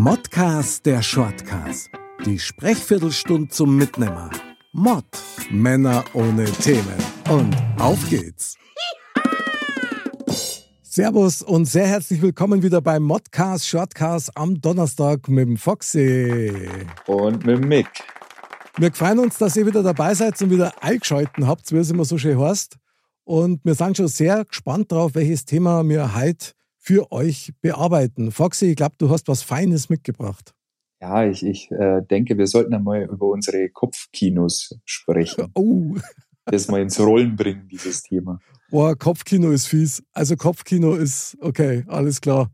Modcast der Shortcast. Die Sprechviertelstunde zum Mitnehmer. Mod. Männer ohne Themen. Und auf geht's. Servus und sehr herzlich willkommen wieder beim Modcast Shortcast am Donnerstag mit dem Foxy. Und mit dem Mick. Wir freuen uns, dass ihr wieder dabei seid und wieder eingeschalten habt, wie es immer so schön heißt. Und wir sind schon sehr gespannt drauf, welches Thema wir heute für euch bearbeiten. Foxy, ich glaube, du hast was Feines mitgebracht. Ja, ich, ich äh, denke, wir sollten einmal über unsere Kopfkinos sprechen. Oh, Das mal ins Rollen bringen, dieses Thema. boah, Kopfkino ist fies. Also Kopfkino ist okay, alles klar.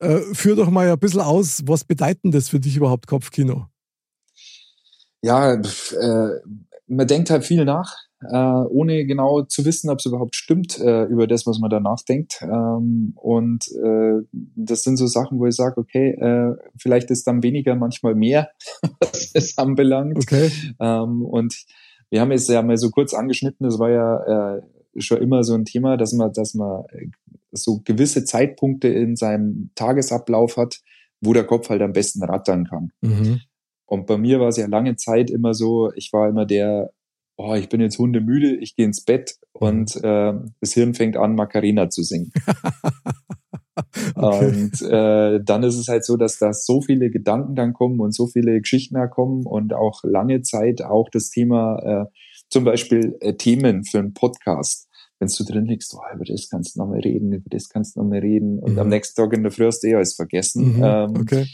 Äh, führ doch mal ein bisschen aus, was bedeutet denn das für dich überhaupt, Kopfkino? Ja, äh, man denkt halt viel nach, äh, ohne genau zu wissen, ob es überhaupt stimmt äh, über das, was man danach denkt. Ähm, und äh, das sind so Sachen, wo ich sage, okay, äh, vielleicht ist dann weniger manchmal mehr, was es anbelangt. Okay. Ähm, und wir haben es ja mal so kurz angeschnitten, das war ja äh, schon immer so ein Thema, dass man, dass man äh, so gewisse Zeitpunkte in seinem Tagesablauf hat, wo der Kopf halt am besten rattern kann. Mhm. Und bei mir war es ja lange Zeit immer so, ich war immer der, oh, ich bin jetzt hundemüde, ich gehe ins Bett und äh, das Hirn fängt an, Macarena zu singen. okay. Und äh, dann ist es halt so, dass da so viele Gedanken dann kommen und so viele Geschichten da kommen und auch lange Zeit auch das Thema, äh, zum Beispiel äh, Themen für einen Podcast. Wenn du drin liegst, oh, über das kannst du noch mal reden, über das kannst du noch mal reden und Mhm. am nächsten Tag in der Früh hast du eh alles vergessen, Mhm. ähm, Okay.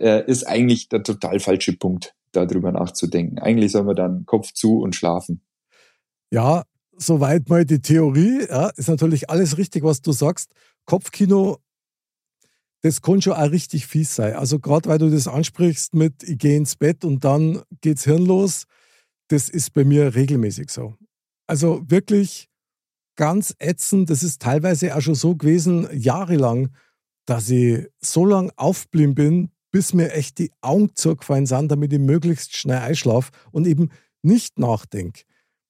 äh, ist eigentlich der total falsche Punkt, darüber nachzudenken. Eigentlich soll man dann Kopf zu und schlafen. Ja, soweit mal die Theorie. Ja, ist natürlich alles richtig, was du sagst. Kopfkino, das kann schon auch richtig fies sein. Also gerade weil du das ansprichst mit, ich gehe ins Bett und dann geht's hirnlos, das ist bei mir regelmäßig so. Also wirklich ganz ätzend. Das ist teilweise auch schon so gewesen, jahrelang, dass ich so lang aufgeblieben bin, bis mir echt die Augen zugefallen sind, damit ich möglichst schnell einschlafe und eben nicht nachdenke.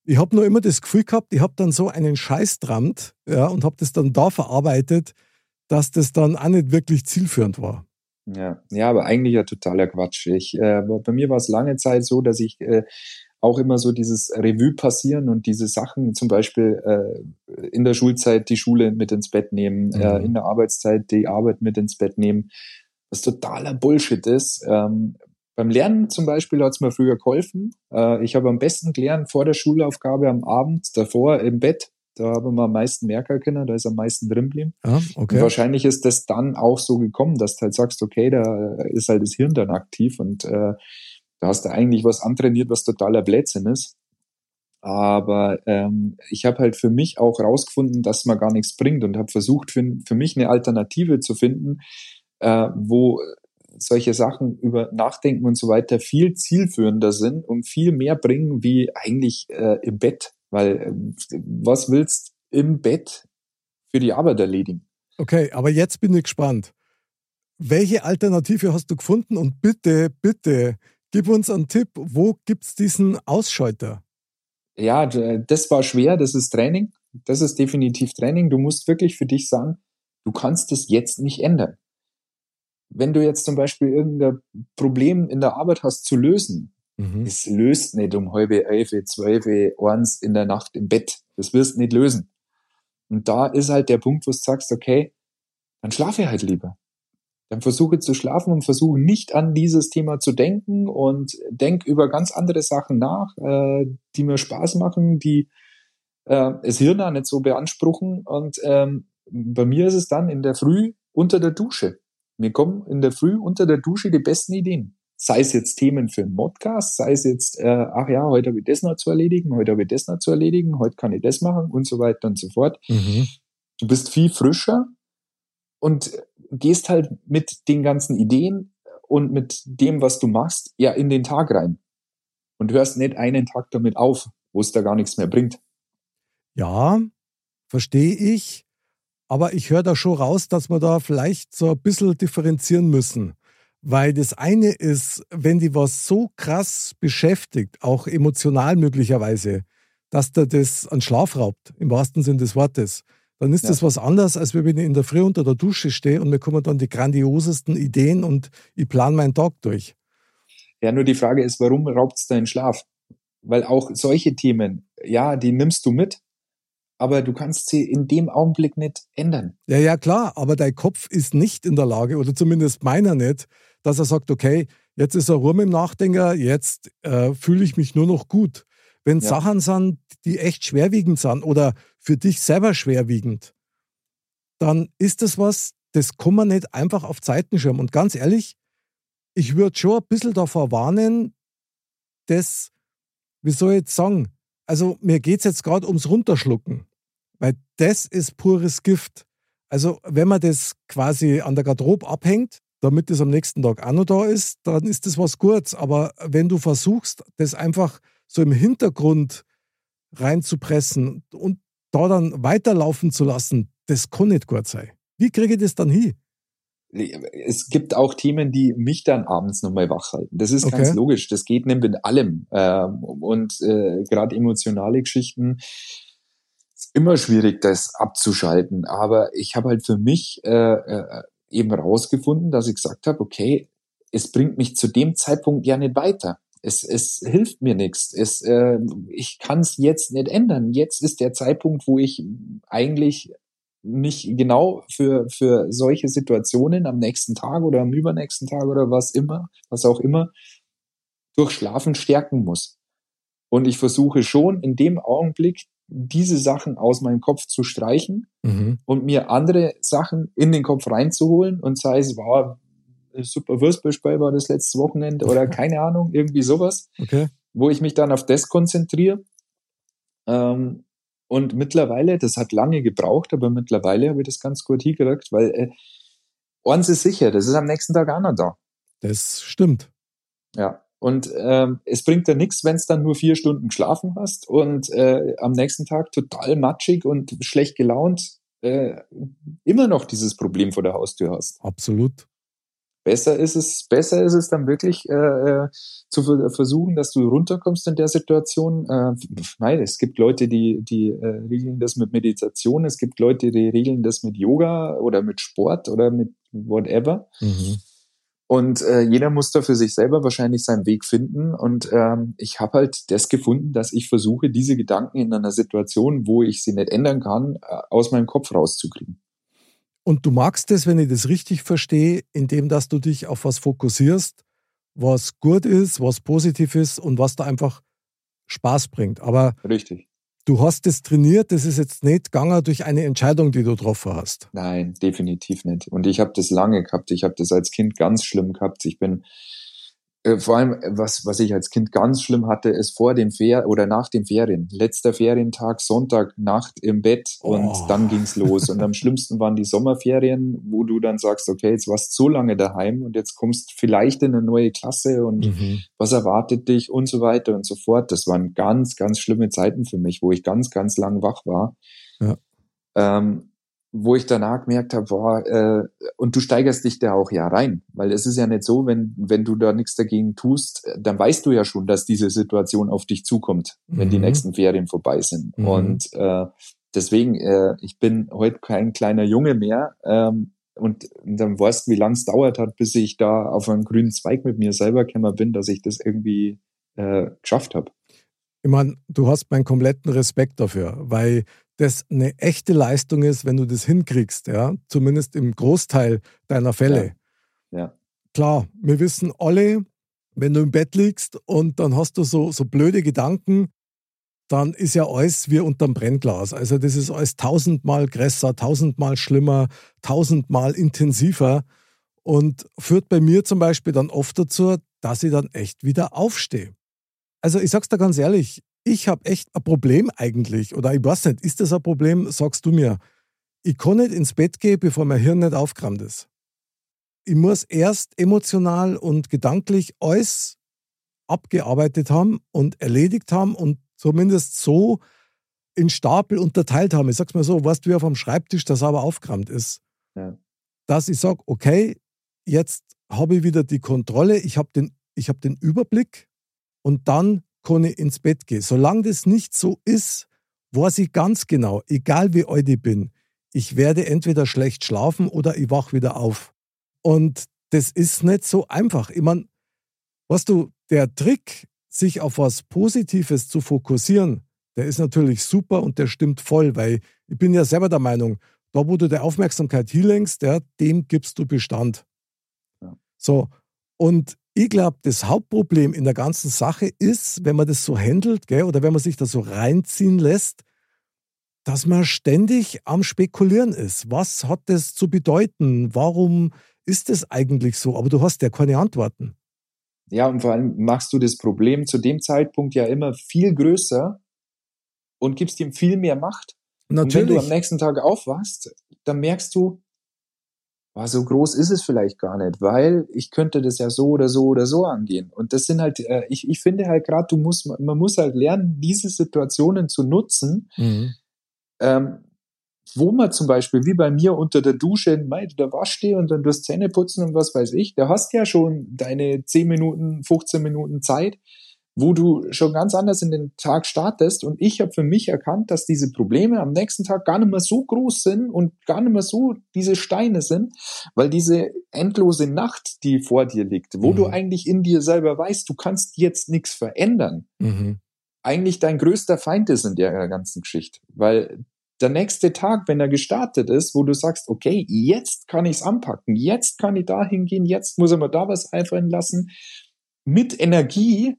Ich habe nur immer das Gefühl gehabt, ich habe dann so einen Scheiß drammt ja, und habe das dann da verarbeitet, dass das dann auch nicht wirklich zielführend war. Ja, ja, aber eigentlich ja totaler Quatsch. Ich, äh, bei mir war es lange Zeit so, dass ich äh, auch immer so dieses Revue passieren und diese Sachen, zum Beispiel äh, in der Schulzeit die Schule mit ins Bett nehmen, Mhm. äh, in der Arbeitszeit die Arbeit mit ins Bett nehmen, was totaler Bullshit ist. Ähm, beim Lernen zum Beispiel hat es mir früher geholfen. Äh, ich habe am besten gelernt vor der Schulaufgabe am Abend, davor im Bett. Da haben wir am meisten merken können, da ist am meisten drin geblieben. Und okay. wahrscheinlich ist das dann auch so gekommen, dass du halt sagst, okay, da ist halt das Hirn dann aktiv und äh, da hast du eigentlich was antrainiert, was totaler Blödsinn ist. Aber ähm, ich habe halt für mich auch rausgefunden, dass man gar nichts bringt und habe versucht, für, für mich eine Alternative zu finden, äh, wo solche Sachen über Nachdenken und so weiter viel zielführender sind und viel mehr bringen wie eigentlich äh, im Bett. Weil äh, was willst im Bett für die Arbeit erledigen? Okay, aber jetzt bin ich gespannt. Welche Alternative hast du gefunden? Und bitte, bitte, gib uns einen Tipp. Wo gibt es diesen Ausschalter? ja, das war schwer, das ist Training. Das ist definitiv Training. Du musst wirklich für dich sagen, du kannst es jetzt nicht ändern. Wenn du jetzt zum Beispiel irgendein Problem in der Arbeit hast zu lösen, Mhm. es löst nicht um halbe elf, zwölf, eins in der Nacht im Bett. Das wirst nicht lösen. Und da ist halt der Punkt, wo du sagst, okay, dann schlafe halt lieber. Dann versuche zu schlafen und versuche nicht an dieses Thema zu denken und denk über ganz andere Sachen nach, äh, die mir Spaß machen, die äh, das Hirn auch nicht so beanspruchen. Und ähm, bei mir ist es dann in der Früh unter der Dusche. Mir kommen in der Früh unter der Dusche die besten Ideen. Sei es jetzt Themen für einen Podcast, sei es jetzt, äh, ach ja, heute habe ich das noch zu erledigen, heute habe ich das noch zu erledigen, heute kann ich das machen und so weiter und so fort. Mhm. Du bist viel frischer und gehst halt mit den ganzen Ideen und mit dem, was du machst, ja in den Tag rein. Und hörst nicht einen Tag damit auf, wo es da gar nichts mehr bringt. Ja, verstehe ich. Aber ich höre da schon raus, dass wir da vielleicht so ein bisschen differenzieren müssen. Weil das eine ist, wenn die was so krass beschäftigt, auch emotional möglicherweise, dass da das an Schlaf raubt, im wahrsten Sinne des Wortes, dann ist ja. das was anderes, als wenn ich in der Früh unter der Dusche stehe und mir kommen dann die grandiosesten Ideen und ich plane meinen Tag durch. Ja, nur die Frage ist, warum raubt es deinen Schlaf? Weil auch solche Themen, ja, die nimmst du mit, aber du kannst sie in dem Augenblick nicht ändern. Ja, ja, klar, aber dein Kopf ist nicht in der Lage, oder zumindest meiner nicht, dass er sagt, okay, jetzt ist er rum im Nachdenker, jetzt äh, fühle ich mich nur noch gut. Wenn ja. Sachen sind, die echt schwerwiegend sind oder für dich selber schwerwiegend, dann ist das was, das kann man nicht einfach auf Zeitenschirm. Und ganz ehrlich, ich würde schon ein bisschen davor warnen, das, wie soll ich jetzt sagen, also mir geht es jetzt gerade ums Runterschlucken, weil das ist pures Gift. Also wenn man das quasi an der Garderobe abhängt, damit es am nächsten Tag auch noch da ist, dann ist das was Gutes. Aber wenn du versuchst, das einfach so im Hintergrund reinzupressen und da dann weiterlaufen zu lassen, das kann nicht gut sein. Wie kriege ich das dann hin? Es gibt auch Themen, die mich dann abends nochmal wach halten. Das ist okay. ganz logisch. Das geht nicht mit allem. Ähm, und äh, gerade emotionale Geschichten immer schwierig, das abzuschalten. Aber ich habe halt für mich äh, äh, eben rausgefunden, dass ich gesagt habe, okay, es bringt mich zu dem Zeitpunkt ja nicht weiter. Es, es hilft mir nichts. Es, äh, ich kann es jetzt nicht ändern. Jetzt ist der Zeitpunkt, wo ich eigentlich nicht genau für, für solche Situationen am nächsten Tag oder am übernächsten Tag oder was immer, was auch immer, durch Schlafen stärken muss. Und ich versuche schon in dem Augenblick diese Sachen aus meinem Kopf zu streichen mhm. und mir andere Sachen in den Kopf reinzuholen und sei es war super Würstballspiel war das letzte Wochenende oder keine Ahnung, irgendwie sowas, okay. wo ich mich dann auf das konzentriere. Ähm, und mittlerweile, das hat lange gebraucht, aber mittlerweile habe ich das ganz gut hingekriegt, weil äh, eins ist sicher, das ist am nächsten Tag auch noch da. Das stimmt. Ja. Und ähm, es bringt dir nichts, wenn es dann nur vier Stunden geschlafen hast und äh, am nächsten Tag total matschig und schlecht gelaunt äh, immer noch dieses Problem vor der Haustür hast. Absolut besser ist es, besser ist es dann wirklich äh, äh zu versuchen, dass du runterkommst in der Situation. Äh, nein, es gibt Leute, die, die äh, regeln das mit Meditation, es gibt Leute, die regeln das mit Yoga oder mit Sport oder mit whatever. Mhm. Und äh, jeder muss da für sich selber wahrscheinlich seinen Weg finden. Und ähm, ich habe halt das gefunden, dass ich versuche, diese Gedanken in einer Situation, wo ich sie nicht ändern kann, äh, aus meinem Kopf rauszukriegen. Und du magst es, wenn ich das richtig verstehe, indem dass du dich auf was fokussierst, was gut ist, was positiv ist und was da einfach Spaß bringt. Aber richtig. Du hast es trainiert, das ist jetzt nicht gegangen durch eine Entscheidung, die du getroffen hast. Nein, definitiv nicht. Und ich habe das lange gehabt. Ich habe das als Kind ganz schlimm gehabt. Ich bin äh, vor allem, was, was ich als Kind ganz schlimm hatte, ist vor dem Fer oder nach den Ferien. Letzter Ferientag, Sonntag, Nacht im Bett und oh. dann ging's los. Und am schlimmsten waren die Sommerferien, wo du dann sagst, okay, jetzt warst du so lange daheim und jetzt kommst vielleicht in eine neue Klasse und mhm. was erwartet dich und so weiter und so fort. Das waren ganz, ganz schlimme Zeiten für mich, wo ich ganz, ganz lang wach war. Ja. Ähm, wo ich danach gemerkt habe, boah, äh, und du steigerst dich da auch ja rein, weil es ist ja nicht so, wenn wenn du da nichts dagegen tust, dann weißt du ja schon, dass diese Situation auf dich zukommt, wenn mhm. die nächsten Ferien vorbei sind. Mhm. Und äh, deswegen, äh, ich bin heute kein kleiner Junge mehr. Ähm, und, und dann weißt du, wie lang es dauert hat, bis ich da auf einen grünen Zweig mit mir selber gekommen bin, dass ich das irgendwie äh, geschafft habe. Ich meine, du hast meinen kompletten Respekt dafür, weil das eine echte Leistung ist, wenn du das hinkriegst, ja, zumindest im Großteil deiner Fälle. Ja. ja. Klar, wir wissen alle, wenn du im Bett liegst und dann hast du so, so blöde Gedanken, dann ist ja alles wie unterm Brennglas. Also das ist alles tausendmal größer, tausendmal schlimmer, tausendmal intensiver und führt bei mir zum Beispiel dann oft dazu, dass ich dann echt wieder aufstehe. Also ich sag's dir ganz ehrlich, ich habe echt ein Problem eigentlich. Oder ich weiß nicht, ist das ein Problem? Sagst du mir. ich kann nicht ins Bett gehen, bevor mein Hirn nicht aufgerammt ist. Ich muss erst emotional und gedanklich alles abgearbeitet haben und erledigt haben und zumindest so in Stapel unterteilt haben. Ich sag's mal so, weißt du, wie auf dem Schreibtisch das aber aufgerammt ist. Ja. Dass ich sage, okay, jetzt habe ich wieder die Kontrolle, ich habe den, hab den Überblick und dann kann ich ins Bett gehen. Solange das nicht so ist, weiß ich ganz genau, egal wie alt ich bin, ich werde entweder schlecht schlafen oder ich wach wieder auf. Und das ist nicht so einfach. Ich meine, weißt du, der Trick, sich auf was Positives zu fokussieren, der ist natürlich super und der stimmt voll, weil ich bin ja selber der Meinung, da wo du der Aufmerksamkeit hinlenkst, der, dem gibst du Bestand. Ja. So, und ich glaube, das Hauptproblem in der ganzen Sache ist, wenn man das so handelt, gell, oder wenn man sich da so reinziehen lässt, dass man ständig am Spekulieren ist. Was hat das zu bedeuten? Warum ist das eigentlich so? Aber du hast ja keine Antworten. Ja, und vor allem machst du das Problem zu dem Zeitpunkt ja immer viel größer und gibst ihm viel mehr Macht. Natürlich. Und wenn du am nächsten Tag aufwachst, dann merkst du, oh, so groß ist es vielleicht gar nicht, weil ich könnte das ja so oder so oder so angehen. Und das sind halt, äh, ich, ich finde halt gerade, du musst, man muss halt lernen, diese Situationen zu nutzen, mhm. ähm, wo man zum Beispiel, wie bei mir unter der Dusche, mei, da waschst du und dann durchs Zähne putzen und was weiß ich, da hast ja schon deine 10 Minuten, 15 Minuten Zeit, wo du schon ganz anders in den Tag startest. Und ich habe für mich erkannt, dass diese Probleme am nächsten Tag gar nicht mehr so groß sind und gar nicht mehr so diese Steine sind, weil diese endlose Nacht, die vor dir liegt, wo mhm. du eigentlich in dir selber weißt, du kannst jetzt nichts verändern, mhm. eigentlich dein größter Feind ist in der ganzen Geschichte. Weil der nächste Tag, wenn er gestartet ist, wo du sagst, okay, jetzt kann ich es anpacken, jetzt kann ich da hingehen, jetzt muss er mir da was einfallen lassen, mit Energie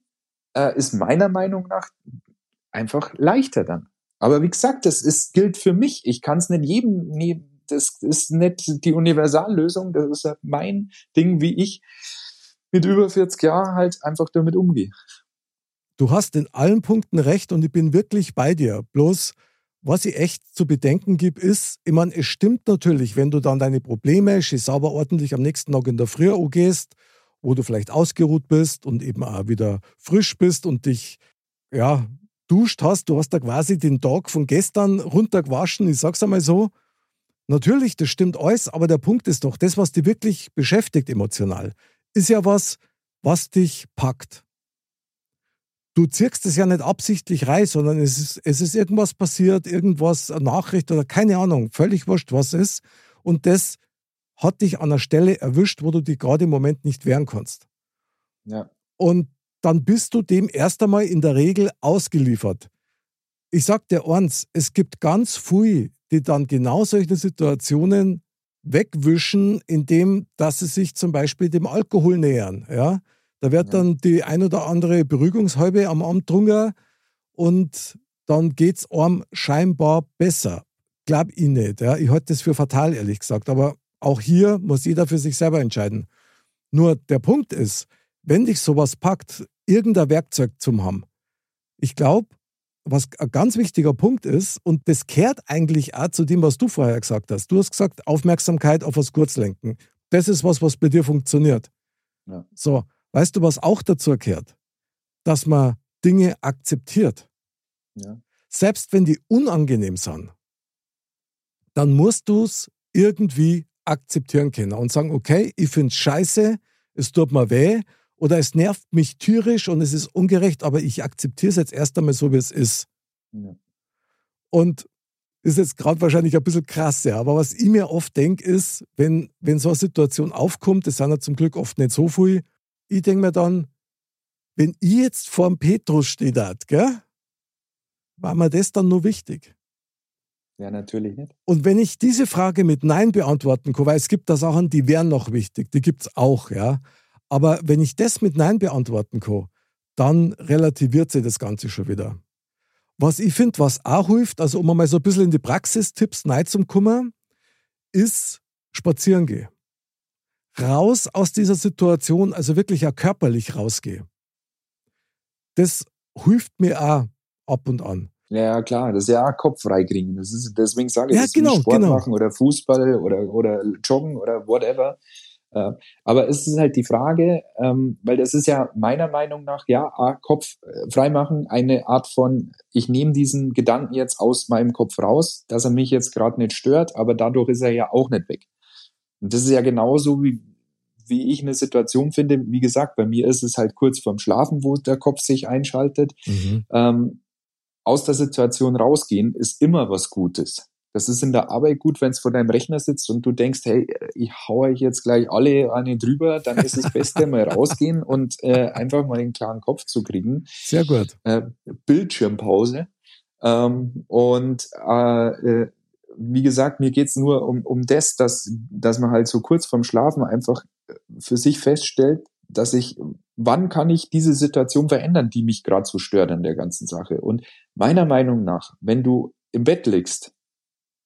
äh, ist meiner Meinung nach einfach leichter dann. Aber wie gesagt, das ist, gilt für mich. Ich kann es nicht jedem, nee, das ist nicht die Universallösung. Das ist mein Ding, wie ich mit über 40 Jahren halt einfach damit umgehe. Du hast in allen Punkten recht und ich bin wirklich bei dir. Bloß, was ich echt zu bedenken gibt, ist, ich meine, es stimmt natürlich, wenn du dann deine Probleme schön sauber ordentlich am nächsten Tag in der Früh gehst wo du vielleicht ausgeruht bist und eben auch wieder frisch bist und dich, ja, duscht hast. Du hast da quasi den Tag von gestern runtergewaschen, ich sag's einmal so. Natürlich, das stimmt alles, aber der Punkt ist doch, das, was dich wirklich beschäftigt emotional, ist ja was, was dich packt. Du ziehst es ja nicht absichtlich rein, sondern es ist, es ist irgendwas passiert, irgendwas, eine Nachricht oder keine Ahnung, völlig wurscht, was ist. Und das hat dich an einer Stelle erwischt, wo du dich gerade im Moment nicht wehren kannst. Ja. Und dann bist du dem erst einmal in der Regel ausgeliefert. Ich sag dir eins, es gibt ganz viele, die dann genau solche Situationen wegwischen, indem dass sie sich zum Beispiel dem Alkohol nähern. Ja? Da wird ja. dann die ein oder andere Beruhigungshalbe am Abend drunter und dann geht es einem scheinbar besser. Glaub ich nicht. Ja? Ich halte das für fatal, ehrlich gesagt. Aber auch hier muss jeder für sich selber entscheiden. Nur der Punkt ist, wenn dich sowas packt, irgendein Werkzeug zum haben. Ich glaube, was ein ganz wichtiger Punkt ist, und das kehrt eigentlich auch zu dem, was du vorher gesagt hast. Du hast gesagt, Aufmerksamkeit auf was Kurzlenken. Das ist was, was bei dir funktioniert. Ja. So, weißt du, was auch dazu kehrt? Dass man Dinge akzeptiert. Ja. Selbst wenn die unangenehm sind, dann musst du es irgendwie akzeptieren können und sagen, okay, ich finde es scheiße, es tut mir weh oder es nervt mich tierisch und es ist ungerecht, aber ich akzeptiere es jetzt erst einmal so, wie es ist. Ja. Und ist jetzt gerade wahrscheinlich ein bisschen krass, ja, aber was ich mir oft denke, ist, wenn, wenn so eine Situation aufkommt, das sind ja zum Glück oft nicht so viel, ich denke mir dann, wenn ich jetzt vor dem Petrus stehe, gell, war mir das dann nur wichtig? Ja, natürlich nicht. Und wenn ich diese Frage mit Nein beantworten kann, weil es gibt da Sachen, die wären noch wichtig, die gibt es auch, ja. Aber wenn ich das mit Nein beantworten kann, dann relativiert sich das Ganze schon wieder. Was ich finde, was auch hilft, also um mal so ein bisschen in die Praxistipps Nein zum Kummer, ist spazieren gehen. Raus aus dieser Situation, also wirklich auch körperlich rausgehen. Das hilft mir auch ab und an. Ja, klar, das ist ja auch Kopf freikriegen. Das ist, deswegen sage ich, Ja, das genau, Sport genau. machen oder Fußball oder, oder Joggen oder whatever. Äh, Aber es ist halt die Frage, ähm, weil das ist ja meiner Meinung nach, ja, A, Kopf äh, freimachen, eine Art von, ich nehme diesen Gedanken jetzt aus meinem Kopf raus, dass er mich jetzt gerade nicht stört, aber dadurch ist er ja auch nicht weg. Und das ist ja genauso wie, wie ich eine Situation finde. Wie gesagt, bei mir ist es halt kurz vorm Schlafen, wo der Kopf sich einschaltet Mhm. ähm, aus der Situation rausgehen ist immer was Gutes. Das ist in der Arbeit gut, wenn es vor deinem Rechner sitzt und du denkst, hey, ich hau euch jetzt gleich alle eine drüber, dann ist das Beste mal rausgehen und äh, einfach mal einen klaren Kopf zu kriegen. Sehr gut. Äh, Bildschirmpause. Ähm, und äh, äh, wie gesagt, mir geht's nur um, um das, dass, dass man halt so kurz vorm Schlafen einfach für sich feststellt, dass ich, wann kann ich diese Situation verändern, die mich gerade so stört an der ganzen Sache. Und meiner Meinung nach, wenn du im Bett liegst,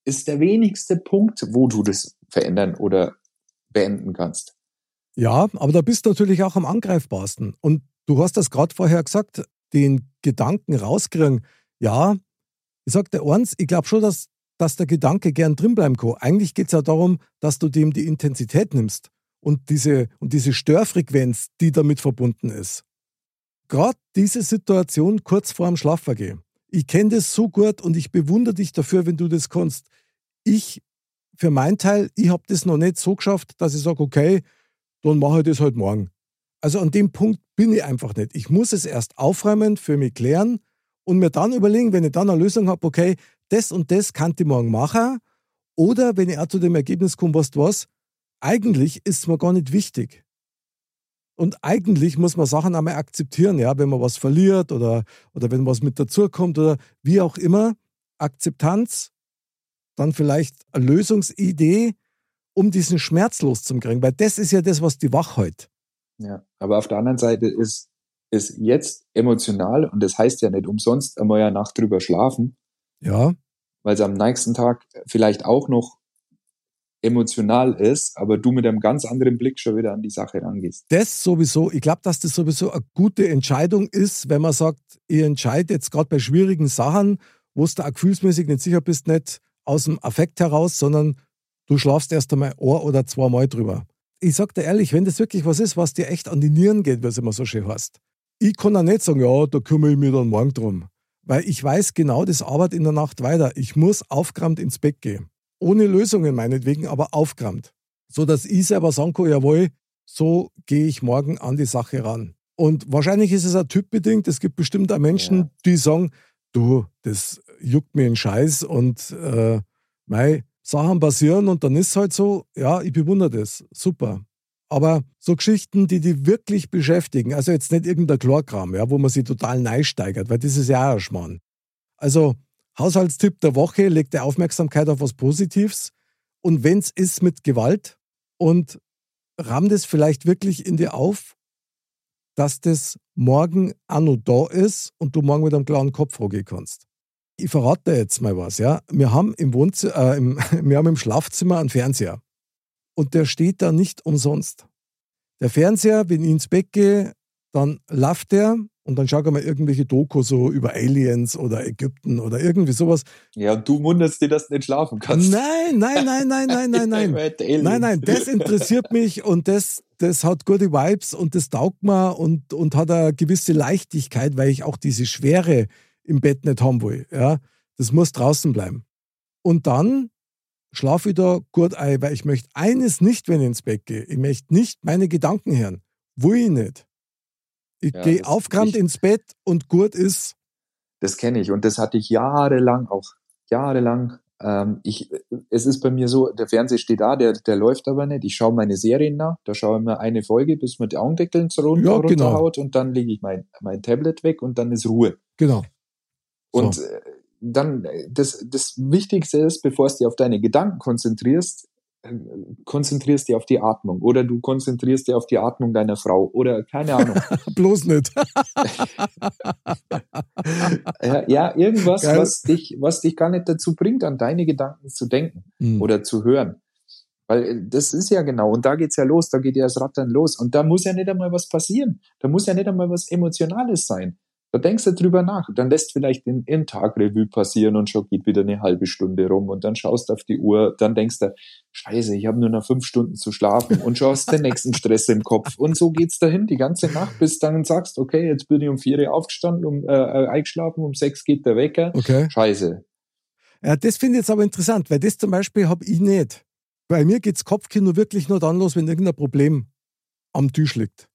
ist der wenigste Punkt, wo du das verändern oder beenden kannst. Ja, aber da bist du natürlich auch am angreifbarsten. Und du hast das gerade vorher gesagt, den Gedanken rauskriegen. Ja, ich sag dir eins, ich glaube schon, dass, dass der Gedanke gern drinbleiben kann. Eigentlich geht es ja darum, dass du dem die Intensität nimmst und diese, und diese Störfrequenz, die damit verbunden ist. Gerade diese Situation kurz vor dem Schlafvergehen. Ich kenne das so gut und ich bewundere dich dafür, wenn du das kannst. Ich, für meinen Teil, ich habe das noch nicht so geschafft, dass ich sage, okay, dann mache ich das halt morgen. Also an dem Punkt bin ich einfach nicht. Ich muss es erst aufräumen, für mich klären und mir dann überlegen, wenn ich dann eine Lösung habe, okay, das und das kann ich morgen machen. Oder wenn ich auch zu dem Ergebnis komme, was du was, eigentlich ist es mir gar nicht wichtig. Und eigentlich muss man Sachen einmal akzeptieren, ja, wenn man was verliert oder, oder wenn was mit dazukommt oder wie auch immer. Akzeptanz, dann vielleicht eine Lösungsidee, um diesen Schmerz loszukriegen, weil das ist ja das, was die wach hält. Ja, aber auf der anderen Seite ist, ist jetzt emotional und das heißt ja nicht umsonst einmal ja Nacht drüber schlafen, Ja, weil es am nächsten Tag vielleicht auch noch emotional ist, aber du mit einem ganz anderen Blick schon wieder an die Sache rangehst. das sowieso, ich glaube, dass das sowieso eine gute Entscheidung ist, wenn man sagt, ich entscheide jetzt gerade bei schwierigen Sachen, wo du auch gefühlsmäßig nicht sicher bist, nicht aus dem Affekt heraus, sondern du schlafst erst einmal ein oder zweimal drüber. Ich sag dir ehrlich, wenn das wirklich was ist, was dir echt an die Nieren geht, es immer so schön heißt, ich kann auch nicht sagen, ja, da kümmere ich mich dann morgen drum. Weil ich weiß genau, das arbeitet in der Nacht weiter. Ich muss aufgerammt ins Bett gehen. Ohne Lösungen meinetwegen, aber aufgerammt. So dass ich selber sagen kann, jawohl, so gehe ich morgen an die Sache ran. Und wahrscheinlich ist es auch typbedingt. Es gibt bestimmt auch Menschen, Ja. die sagen, du, das juckt mir einen Scheiß und äh, mei, Sachen passieren und dann ist es halt so, ja, ich bewundere das. Super. Aber so Geschichten, die die wirklich beschäftigen, also jetzt nicht irgendein Chlorkram, ja, wo man sich total neisteigert, weil das ist ja auch ein Schmarrn. Also Haushaltstipp der Woche, legt der Aufmerksamkeit auf was Positives und wenn es ist mit Gewalt und ramm das vielleicht wirklich in dir auf, dass das morgen auch noch da ist und du morgen mit einem klaren Kopf vorgehen kannst. Ich verrate dir jetzt mal was, ja. Wir haben im Wohnzimmer, äh, im, wir haben im Schlafzimmer einen Fernseher. Und der steht da nicht umsonst. Der Fernseher, wenn ich ins Bett gehe, dann läuft der und dann schaue ich mal irgendwelche Doku so über Aliens oder Ägypten oder irgendwie sowas. Ja, und du wunderst dir, dass du nicht schlafen kannst. Nein, nein, nein, nein, nein, nein, nein. Nein, nein, das interessiert mich und das, das hat gute Vibes und das taugt mir und, und hat eine gewisse Leichtigkeit, weil ich auch diese Schwere im Bett nicht haben will. Ja? Das muss draußen bleiben. Und dann schlafe ich da gut ein, weil ich möchte eines nicht, wenn ich ins Bett gehe. Ich möchte nicht meine Gedanken hören. Will ich nicht. Ich Ja, gehe ich- ins Bett und gut ist. Das kenne ich und das hatte ich jahrelang auch. Jahrelang. Ähm, ich, es ist bei mir so, der Fernseher steht da, der, der läuft aber nicht. Ich schaue meine Serien nach, da schaue ich mir eine Folge, bis man die Augendeckeln runter, Ja, genau. runterhaut und dann lege ich mein, mein Tablet weg und dann ist Ruhe. Genau. Und äh, dann, äh, das, das Wichtigste ist, bevor du dich auf deine Gedanken konzentrierst, äh, konzentrierst dich auf die Atmung oder du konzentrierst dich auf die Atmung deiner Frau oder keine Ahnung. Bloß nicht. ja, ja, irgendwas, Geil. was dich, was dich gar nicht dazu bringt, an deine Gedanken zu denken Hm. oder zu hören. Weil äh, das ist ja genau, und da geht's ja los, da geht ja das Rattern los. Und da muss ja nicht einmal was passieren. Da muss ja nicht einmal was Emotionales sein. Da denkst du drüber nach. Dann lässt vielleicht den, den Tag Revue passieren und schon geht wieder eine halbe Stunde rum und dann schaust du auf die Uhr, dann denkst du, scheiße, ich habe nur noch fünf Stunden zu schlafen und schon hast den nächsten Stress im Kopf. Und so geht's dahin die ganze Nacht, bis dann sagst, okay, jetzt bin ich um vier Uhr aufgestanden, um, äh, äh, eingeschlafen, um sechs geht der Wecker. Okay. Scheiße. Ja, das finde ich jetzt aber interessant, weil das zum Beispiel habe ich nicht. Bei mir geht's Kopfkino wirklich nur dann los, wenn irgendein Problem am Tisch liegt.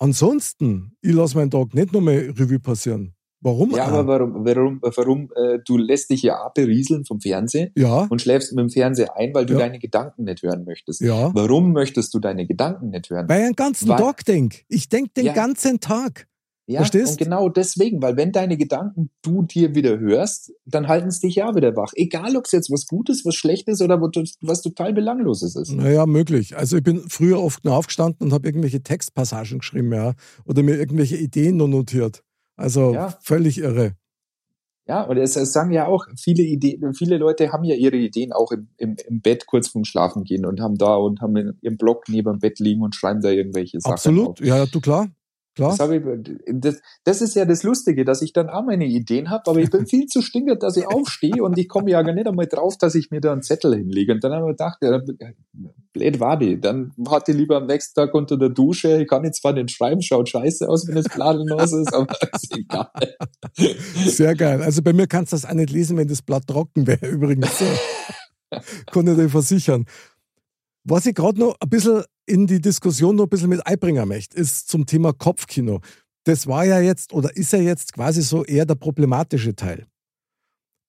Ansonsten, ich lasse meinen Tag nicht nochmal Revue passieren. Warum? Ja, aber warum, warum, warum, äh, du lässt dich ja auch berieseln vom Fernsehen Ja, und schläfst mit dem Fernseher ein, weil du Ja. deine Gedanken nicht hören möchtest. ja. Warum möchtest du deine Gedanken nicht hören? Weil ich den ganzen Weil- Tag denk. Ich denk den Ja. ganzen Tag. Ja, Verstehst? und genau deswegen, weil wenn deine Gedanken du dir wieder hörst, dann halten sie dich ja wieder wach. Egal, ob es jetzt was Gutes, was Schlechtes oder was total Belangloses ist. Naja, möglich. Also ich bin früher oft nur aufgestanden und habe irgendwelche Textpassagen geschrieben, ja. Oder mir irgendwelche Ideen nur notiert. Also Ja. völlig irre. Ja, und es, es sagen ja auch, viele Ideen, viele Leute haben ja ihre Ideen auch im, im, im Bett kurz vorm Schlafen gehen und haben da und haben in ihrem Blog neben dem Bett liegen und schreiben da irgendwelche Sachen. Absolut. Auf. Ja, du klar. Klar. Das, ich, das, das ist ja das Lustige, dass ich dann auch meine Ideen habe, aber ich bin viel zu stinkert, dass ich aufstehe und ich komme ja gar nicht einmal drauf, dass ich mir da einen Zettel hinlege. Und dann habe ich gedacht, ja, blöd war die. Dann hatte ich lieber am nächsten Tag unter der Dusche, ich kann jetzt zwar nicht schreiben, schaut scheiße aus, wenn es planlos ist, aber ist egal. Sehr geil. Also bei mir kannst du das auch nicht lesen, wenn das Blatt trocken wäre, übrigens. Ich dir versichern. Was ich gerade noch ein bisschen in die Diskussion noch ein bisschen mit einbringen möchte, ist zum Thema Kopfkino. Das war ja jetzt oder ist ja jetzt quasi so eher der problematische Teil.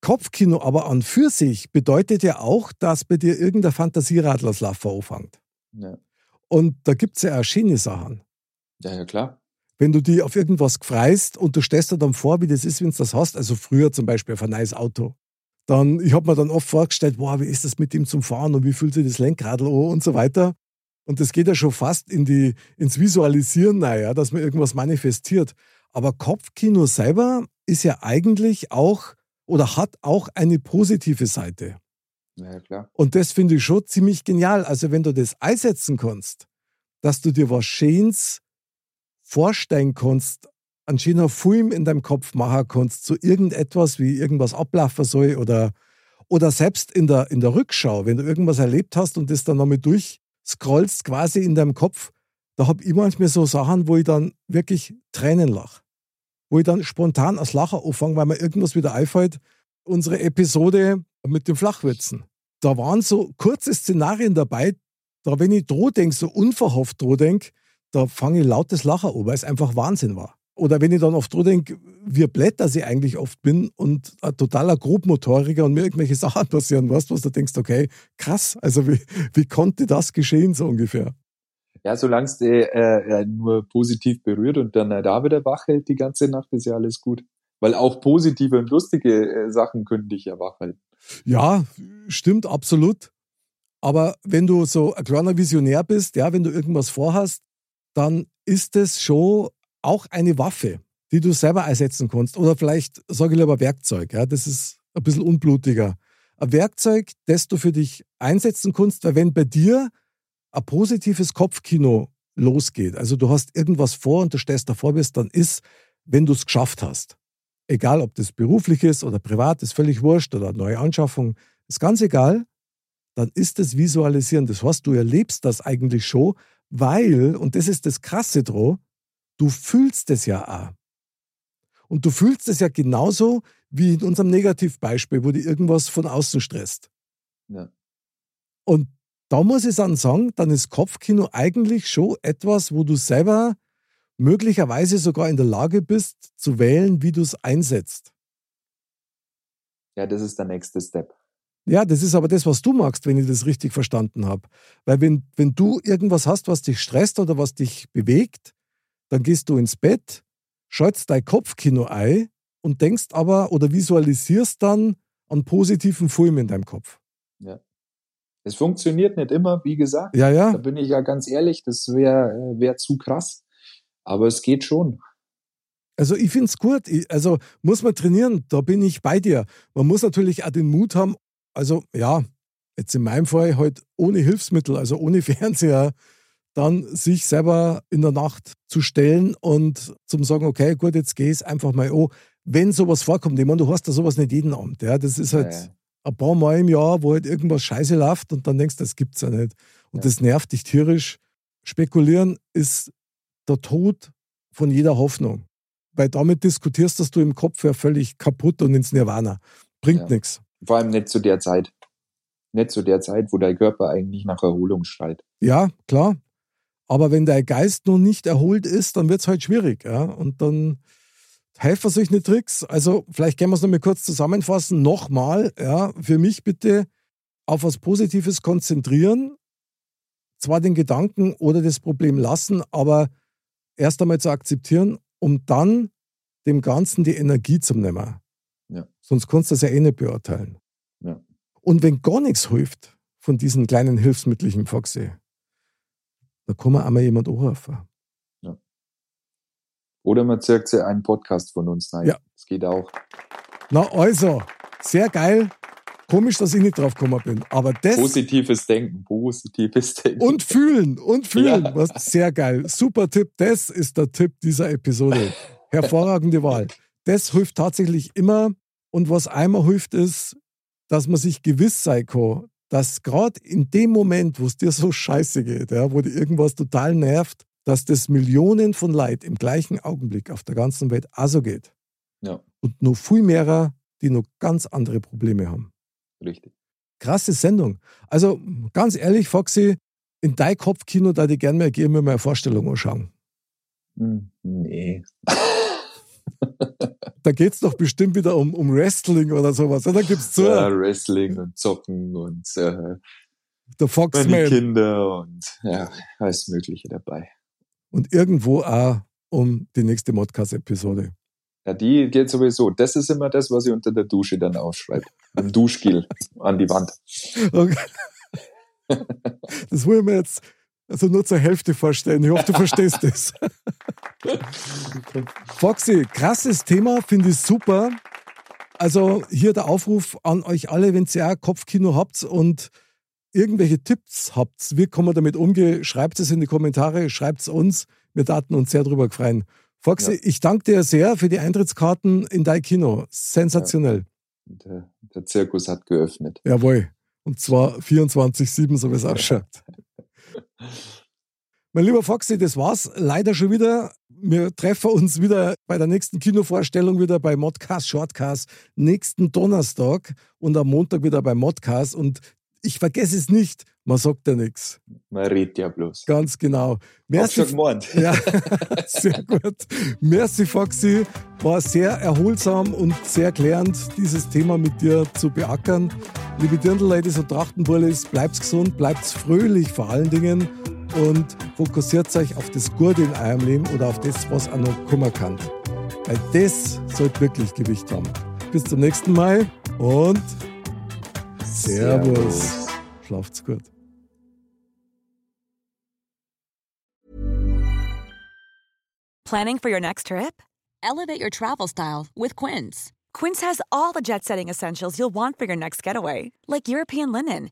Kopfkino aber an für sich bedeutet ja auch, dass bei dir irgendein Fantasieradlerslaffer anfängt. Ja. Und da gibt es ja auch schöne Sachen. ja, ja, klar. Wenn du die auf irgendwas gefreist und du stellst dir dann vor, wie das ist, wenn du das hast, also früher zum Beispiel auf ein neues Auto, dann, ich habe mir dann oft vorgestellt, boah, wie ist das mit ihm zum Fahren und wie fühlt sich das Lenkradl an und so weiter. Und das geht ja schon fast in die, ins Visualisieren, naja, dass man irgendwas manifestiert. Aber Kopfkino selber ist ja eigentlich auch oder hat auch eine positive Seite. Ja, klar. Und das finde ich schon ziemlich genial. Also wenn du das einsetzen kannst, dass du dir was Schönes vorstellen kannst, einen schönen Film in deinem Kopf machen kannst, zu irgendetwas, wie irgendwas ablaufen soll oder, oder selbst in der, in der Rückschau, wenn du irgendwas erlebt hast und das dann nochmal durchscrollst quasi in deinem Kopf, da habe ich manchmal so Sachen, wo ich dann wirklich Tränen lache. Wo ich dann spontan aus Lachen anfange, weil mir irgendwas wieder einfällt. Unsere Episode mit den Flachwitzen. Da waren so kurze Szenarien dabei, da wenn ich droh denke, so unverhofft droh denke, da fange ich lautes Lachen an, weil es einfach Wahnsinn war. Oder wenn ich dann oft droh denke, wie dass ich eigentlich oft bin und ein totaler Grobmotoriker und mir irgendwelche Sachen passieren, weißt du, was du denkst, okay, krass, also wie, wie konnte das geschehen, so ungefähr? Ja, solange es äh, äh, nur positiv berührt und dann äh, da wieder wach hält die ganze Nacht, ist ja alles gut. Weil auch positive und lustige äh, Sachen können dich ja wach halten. Ja, stimmt, absolut. Aber wenn du so ein kleiner Visionär bist, ja, wenn du irgendwas vorhast, dann ist es schon auch eine Waffe, die du selber einsetzen kannst. Oder vielleicht sage ich lieber Werkzeug, ja, das ist ein bisschen unblutiger. Ein Werkzeug, das du für dich einsetzen kannst, weil wenn bei dir ein positives Kopfkino losgeht, also du hast irgendwas vor und du stellst davor bist, dann ist, wenn du es geschafft hast, egal ob das beruflich ist oder privat, ist völlig wurscht oder neue Anschaffung, ist ganz egal, dann ist das Visualisieren. Das heißt, du erlebst das eigentlich schon, weil, und das ist das Krasse dran, du fühlst es ja auch. Und du fühlst es ja genauso wie in unserem Negativbeispiel, wo dir irgendwas von außen stresst. Ja. Und da muss ich dann sagen, dann ist Kopfkino eigentlich schon etwas, wo du selber möglicherweise sogar in der Lage bist, zu wählen, wie du es einsetzt. Ja, das ist der nächste Step. Ja, das ist aber das, was du magst, wenn ich das richtig verstanden habe. Weil wenn, wenn du irgendwas hast, was dich stresst oder was dich bewegt, dann gehst du ins Bett, schaltest dein Kopfkino ein und denkst aber oder visualisierst dann einen positiven Film in deinem Kopf. Es funktioniert nicht immer, wie gesagt. Ja, Da ja. bin ich ja ganz ehrlich, das wäre äh, wär zu krass. Aber es geht schon. Also ich finde es gut. Also muss man trainieren, da bin ich bei dir. Man muss natürlich auch den Mut haben, also ja, jetzt in meinem Fall halt ohne Hilfsmittel, also ohne Fernseher, dann sich selber in der Nacht zu stellen und zum sagen, okay, gut, jetzt geh es einfach mal an. Wenn sowas vorkommt, ich meine, du hast da sowas nicht jeden Abend. Ja? Das ist halt ja, ja. ein paar Mal im Jahr, wo halt irgendwas scheiße läuft und dann denkst du, das gibt's ja nicht. Und ja. das nervt dich tierisch. Spekulieren ist der Tod von jeder Hoffnung. Weil damit diskutierst dass du im Kopf ja völlig kaputt und ins Nirvana. Bringt nichts. Vor allem nicht zu der Zeit. Nicht zu der Zeit, wo dein Körper eigentlich nach Erholung schreit. Ja, klar. Aber wenn dein Geist noch nicht erholt ist, dann wird es halt schwierig. Ja? Und dann helfen sich nicht Tricks. Also vielleicht können wir es nochmal kurz zusammenfassen. Nochmal, ja, für mich bitte auf was Positives konzentrieren. Zwar den Gedanken oder das Problem lassen, aber erst einmal zu akzeptieren, um dann dem Ganzen die Energie zu nehmen. Ja. Sonst kannst du das ja eh nicht beurteilen. Ja. Und wenn gar nichts hilft von diesen kleinen Hilfsmittelchen, Foxy, da kann man einmal jemand anrufen. Ja. Oder man zirkt sich einen Podcast von uns rein. Ja. Das geht auch. Na also, sehr geil. Komisch, dass ich nicht drauf gekommen bin. Aber das. Positives Denken, positives Denken. Und fühlen, und fühlen. Ja. Was, sehr geil. Super Tipp. Das ist der Tipp dieser Episode. Hervorragende Wahl. Das hilft tatsächlich immer. Und was einmal hilft, ist, dass man sich gewiss sein kann, dass gerade in dem Moment, wo es dir so scheiße geht, ja, wo dir irgendwas total nervt, dass das Millionen von Leid im gleichen Augenblick auf der ganzen Welt auch so geht. Ja. Und nur viel mehrer, die noch ganz andere Probleme haben. Richtig. Krasse Sendung. Also ganz ehrlich, Foxy, in dein Kopfkino da die gerne mal gehen, mir mal eine Vorstellung anschauen. Hm, nee. da geht es doch bestimmt wieder um, um Wrestling oder sowas. Oder gibt's zu? Ja, Wrestling und Zocken und äh, der Foxman. Kinder und ja, alles Mögliche dabei. Und irgendwo auch um die nächste Modcast-Episode. Ja, die geht sowieso. Das ist immer das, was ich unter der Dusche dann aufschreibe. Im Duschgel an die Wand. Okay. Das wollen wir jetzt also nur zur Hälfte vorstellen. Ich hoffe, du verstehst das. Foxy, krasses Thema, finde ich super. Also hier der Aufruf an euch alle, wenn ihr auch Kopfkino habt und irgendwelche Tipps habt, wie kann man damit umgehen, schreibt es in die Kommentare, schreibt es uns. Wir daten uns sehr darüber gefreien. Foxy, ja. ich danke dir sehr für die Eintrittskarten in dein Kino. Sensationell. Ja. Der, der, Zirkus hat geöffnet. Jawohl. Und zwar 24-7, so wie es ausschaut. Mein lieber Foxy, das war's leider schon wieder. Wir treffen uns wieder bei der nächsten Kinovorstellung wieder bei Modcast Shortcast nächsten Donnerstag und am Montag wieder bei Modcast. Und ich vergesse es nicht, man sagt ja nichts. Man redet ja bloß. Ganz genau. Merci, ja, sehr gut. Merci, Foxy. War sehr erholsam und sehr klärend, dieses Thema mit dir zu beackern. Liebe Dirndl-Ladies und Trachtenbullis, bleibt gesund, bleibt fröhlich vor allen Dingen und fokussiert euch auf das Gute in eurem Leben oder auf das, was auch noch kommen kann. Weil das sollte wirklich Gewicht haben. Bis zum nächsten Mal und Servus. Servus. Schlaft's gut. Planning for your next trip? Elevate your travel style with Quince. Quince has all the jet setting essentials you'll want for your next getaway, like European linen,